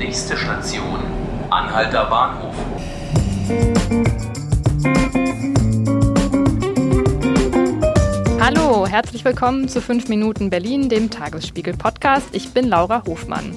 Nächste Station, Anhalter Bahnhof. Hallo, herzlich willkommen zu 5 Minuten Berlin, dem Tagesspiegel-Podcast. Ich bin Laura Hofmann.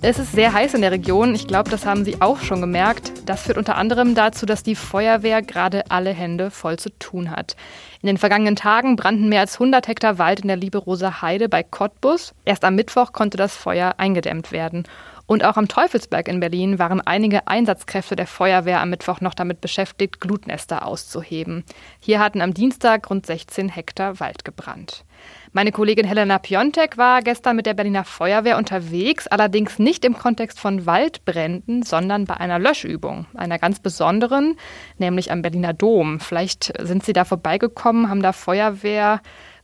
Es ist sehr heiß in der Region. Ich glaube, das haben Sie auch schon gemerkt. Das führt unter anderem dazu, dass die Feuerwehr gerade alle Hände voll zu tun hat. In den vergangenen Tagen brannten mehr als 100 Hektar Wald in der Lieberoser Heide bei Cottbus. Erst am Mittwoch konnte das Feuer eingedämmt werden. Und auch am Teufelsberg in Berlin waren einige Einsatzkräfte der Feuerwehr am Mittwoch noch damit beschäftigt, Glutnester auszuheben. Hier hatten am Dienstag rund 16 Hektar Wald gebrannt. Meine Kollegin Helena Piontek war gestern mit der Berliner Feuerwehr unterwegs, allerdings nicht im Kontext von Waldbränden, sondern bei einer Löschübung, einer ganz besonderen, nämlich am Berliner Dom. Vielleicht sind Sie da vorbeigekommen, haben da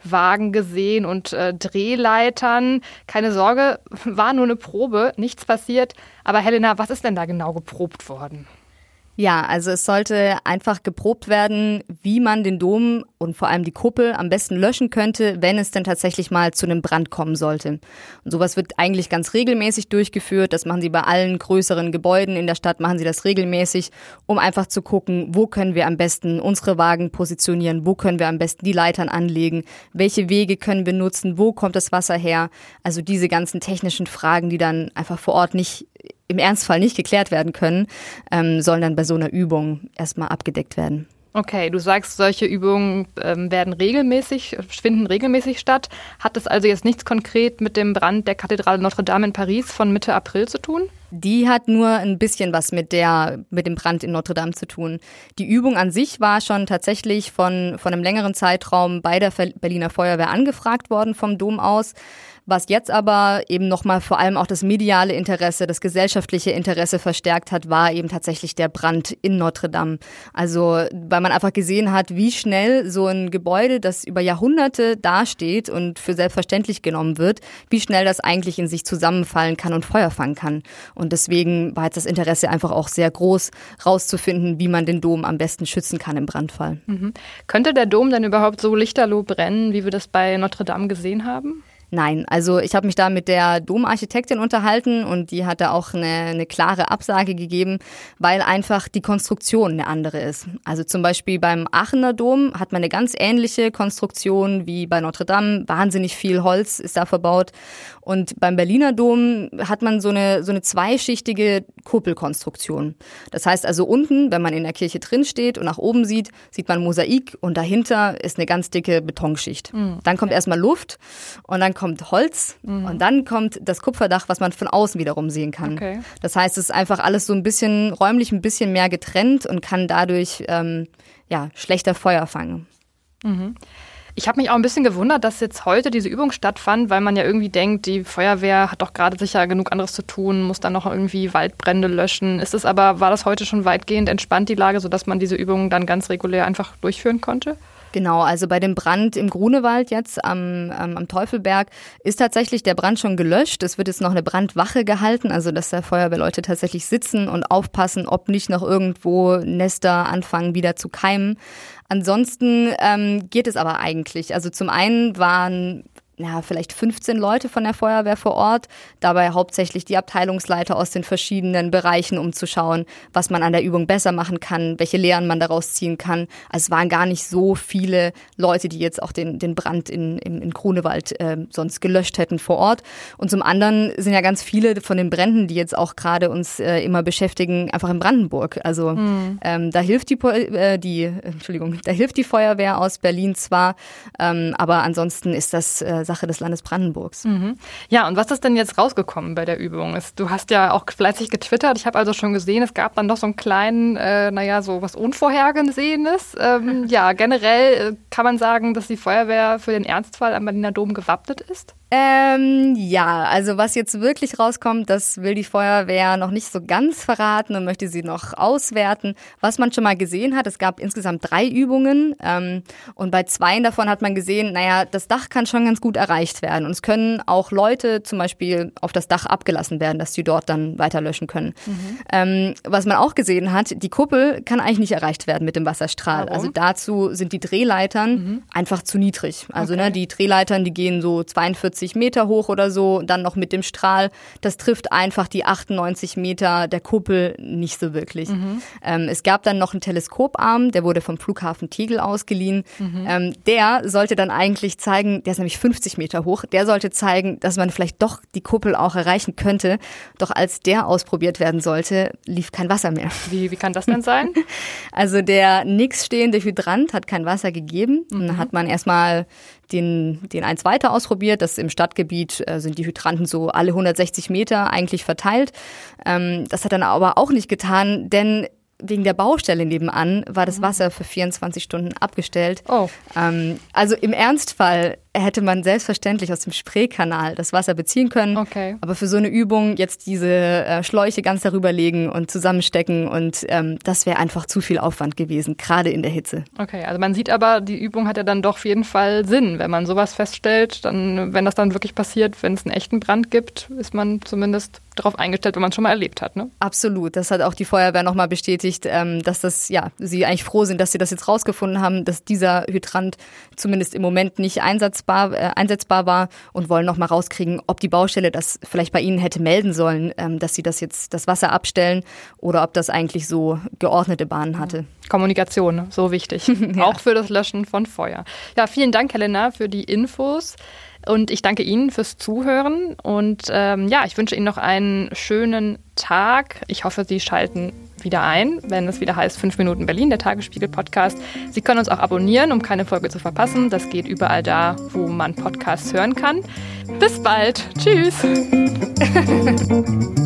Feuerwehrwagen gesehen und äh, Drehleitern. Keine Sorge, war nur eine Probe, nichts passiert. Aber Helena, was ist denn da genau geprobt worden? Ja, also es sollte einfach geprobt werden, wie man den Dom und vor allem die Kuppel am besten löschen könnte, wenn es denn tatsächlich mal zu einem Brand kommen sollte. Und sowas wird eigentlich ganz regelmäßig durchgeführt. Das machen sie bei allen größeren Gebäuden in der Stadt, machen sie das regelmäßig, um einfach zu gucken, wo können wir am besten unsere Wagen positionieren, wo können wir am besten die Leitern anlegen, welche Wege können wir nutzen, wo kommt das Wasser her. Also diese ganzen technischen Fragen, die dann einfach vor Ort nicht im Ernstfall nicht geklärt werden können, ähm, sollen dann bei so einer Übung erstmal abgedeckt werden. Okay, du sagst, solche Übungen ähm, werden regelmäßig, finden regelmäßig statt. Hat das also jetzt nichts konkret mit dem Brand der Kathedrale Notre Dame in Paris von Mitte April zu tun? Die hat nur ein bisschen was mit der, mit dem Brand in Notre Dame zu tun. Die Übung an sich war schon tatsächlich von, von einem längeren Zeitraum bei der Berliner Feuerwehr angefragt worden vom Dom aus. Was jetzt aber eben nochmal vor allem auch das mediale Interesse, das gesellschaftliche Interesse verstärkt hat, war eben tatsächlich der Brand in Notre Dame. Also, weil man einfach gesehen hat, wie schnell so ein Gebäude, das über Jahrhunderte dasteht und für selbstverständlich genommen wird, wie schnell das eigentlich in sich zusammenfallen kann und Feuer fangen kann. Und deswegen war jetzt das Interesse einfach auch sehr groß, rauszufinden, wie man den Dom am besten schützen kann im Brandfall. Mhm. Könnte der Dom denn überhaupt so lichterloh brennen, wie wir das bei Notre Dame gesehen haben? Nein, also ich habe mich da mit der Domarchitektin unterhalten und die hat da auch eine, eine klare Absage gegeben, weil einfach die Konstruktion eine andere ist. Also zum Beispiel beim Aachener Dom hat man eine ganz ähnliche Konstruktion wie bei Notre Dame. Wahnsinnig viel Holz ist da verbaut. Und beim Berliner Dom hat man so eine, so eine zweischichtige Kuppelkonstruktion. Das heißt also unten, wenn man in der Kirche drin steht und nach oben sieht, sieht man Mosaik und dahinter ist eine ganz dicke Betonschicht. Mhm. Dann kommt erstmal Luft und dann kommt Holz mhm. und dann kommt das Kupferdach, was man von außen wiederum sehen kann. Okay. Das heißt, es ist einfach alles so ein bisschen räumlich ein bisschen mehr getrennt und kann dadurch ähm, ja, schlechter Feuer fangen. Mhm. Ich habe mich auch ein bisschen gewundert, dass jetzt heute diese Übung stattfand, weil man ja irgendwie denkt, die Feuerwehr hat doch gerade sicher genug anderes zu tun, muss dann noch irgendwie Waldbrände löschen. Ist es aber, war das heute schon weitgehend entspannt, die Lage, sodass man diese Übungen dann ganz regulär einfach durchführen konnte? Genau, also bei dem Brand im Grunewald jetzt am, am, am Teufelberg ist tatsächlich der Brand schon gelöscht. Es wird jetzt noch eine Brandwache gehalten, also dass da Feuerwehrleute tatsächlich sitzen und aufpassen, ob nicht noch irgendwo Nester anfangen wieder zu keimen. Ansonsten ähm, geht es aber eigentlich. Also zum einen waren ja, vielleicht 15 Leute von der Feuerwehr vor Ort, dabei hauptsächlich die Abteilungsleiter aus den verschiedenen Bereichen, um zu schauen, was man an der Übung besser machen kann, welche Lehren man daraus ziehen kann. Also es waren gar nicht so viele Leute, die jetzt auch den, den Brand in, in, in Grunewald äh, sonst gelöscht hätten vor Ort. Und zum anderen sind ja ganz viele von den Bränden, die jetzt auch gerade uns äh, immer beschäftigen, einfach in Brandenburg. Also mhm. ähm, da hilft die, äh, die, Entschuldigung, da hilft die Feuerwehr aus Berlin zwar, ähm, aber ansonsten ist das äh, Sache des Landes Brandenburgs. Mhm. Ja, und was ist denn jetzt rausgekommen bei der Übung? Du hast ja auch fleißig getwittert. Ich habe also schon gesehen, es gab dann doch so einen kleinen, äh, naja, so was Unvorhergesehenes. Ähm, ja, generell äh, kann man sagen, dass die Feuerwehr für den Ernstfall am Berliner Dom gewappnet ist? Ähm, ja, also was jetzt wirklich rauskommt, das will die Feuerwehr noch nicht so ganz verraten und möchte sie noch auswerten. Was man schon mal gesehen hat, es gab insgesamt drei Übungen ähm, und bei zwei davon hat man gesehen, naja, das Dach kann schon ganz gut erreicht werden und es können auch Leute zum Beispiel auf das Dach abgelassen werden, dass sie dort dann weiter löschen können. Mhm. Ähm, was man auch gesehen hat, die Kuppel kann eigentlich nicht erreicht werden mit dem Wasserstrahl. Warum? Also dazu sind die Drehleitern mhm. einfach zu niedrig. Also ne, okay. ne, die Drehleitern, die gehen so 42 40 Meter hoch oder so, dann noch mit dem Strahl. Das trifft einfach die 98 Meter der Kuppel nicht so wirklich. Mhm. Ähm, es gab dann noch einen Teleskoparm, der wurde vom Flughafen Tegel ausgeliehen. Mhm. Ähm, der sollte dann eigentlich zeigen, der ist nämlich 50 Meter hoch, der sollte zeigen, dass man vielleicht doch die Kuppel auch erreichen könnte. Doch als der ausprobiert werden sollte, lief kein Wasser mehr. Wie, wie kann das denn sein? Also der nix stehende Hydrant hat kein Wasser gegeben. Mhm. Dann hat man erstmal den, den eins weiter ausprobiert. Das im Stadtgebiet äh, sind die Hydranten so alle 160 Meter eigentlich verteilt. Ähm, das hat dann aber auch nicht getan, denn wegen der Baustelle nebenan war das mhm. Wasser für 24 Stunden abgestellt. Oh. Ähm, also im Ernstfall hätte man selbstverständlich aus dem Spreekanal das Wasser beziehen können. Okay. Aber für so eine Übung jetzt diese äh, Schläuche ganz darüber legen und zusammenstecken und ähm, das wäre einfach zu viel Aufwand gewesen, gerade in der Hitze. Okay, also man sieht aber, die Übung hat ja dann doch auf jeden Fall Sinn. Wenn man sowas feststellt, dann, wenn das dann wirklich passiert, wenn es einen echten Brand gibt, ist man zumindest darauf eingestellt, wenn man es schon mal erlebt hat. Ne? Absolut. Das hat auch die Feuerwehr nochmal bestätigt, ähm, dass das, ja, sie eigentlich froh sind, dass sie das jetzt rausgefunden haben, dass dieser Hydrant zumindest im Moment nicht einsatzbar einsetzbar, äh, einsetzbar war und wollen noch mal rauskriegen, ob die Baustelle das vielleicht bei Ihnen hätte melden sollen, ähm, dass sie das jetzt das Wasser abstellen oder ob das eigentlich so geordnete Bahnen hatte. Kommunikation, so wichtig. ja. Auch für das Löschen von Feuer. Ja, vielen Dank, Helena, für die Infos. Und ich danke Ihnen fürs Zuhören. Und ähm, ja, ich wünsche Ihnen noch einen schönen Tag. Ich hoffe, Sie schalten wieder ein, wenn es wieder heißt 5 Minuten Berlin, der Tagesspiegel-Podcast. Sie können uns auch abonnieren, um keine Folge zu verpassen. Das geht überall da, wo man Podcasts hören kann. Bis bald. Tschüss.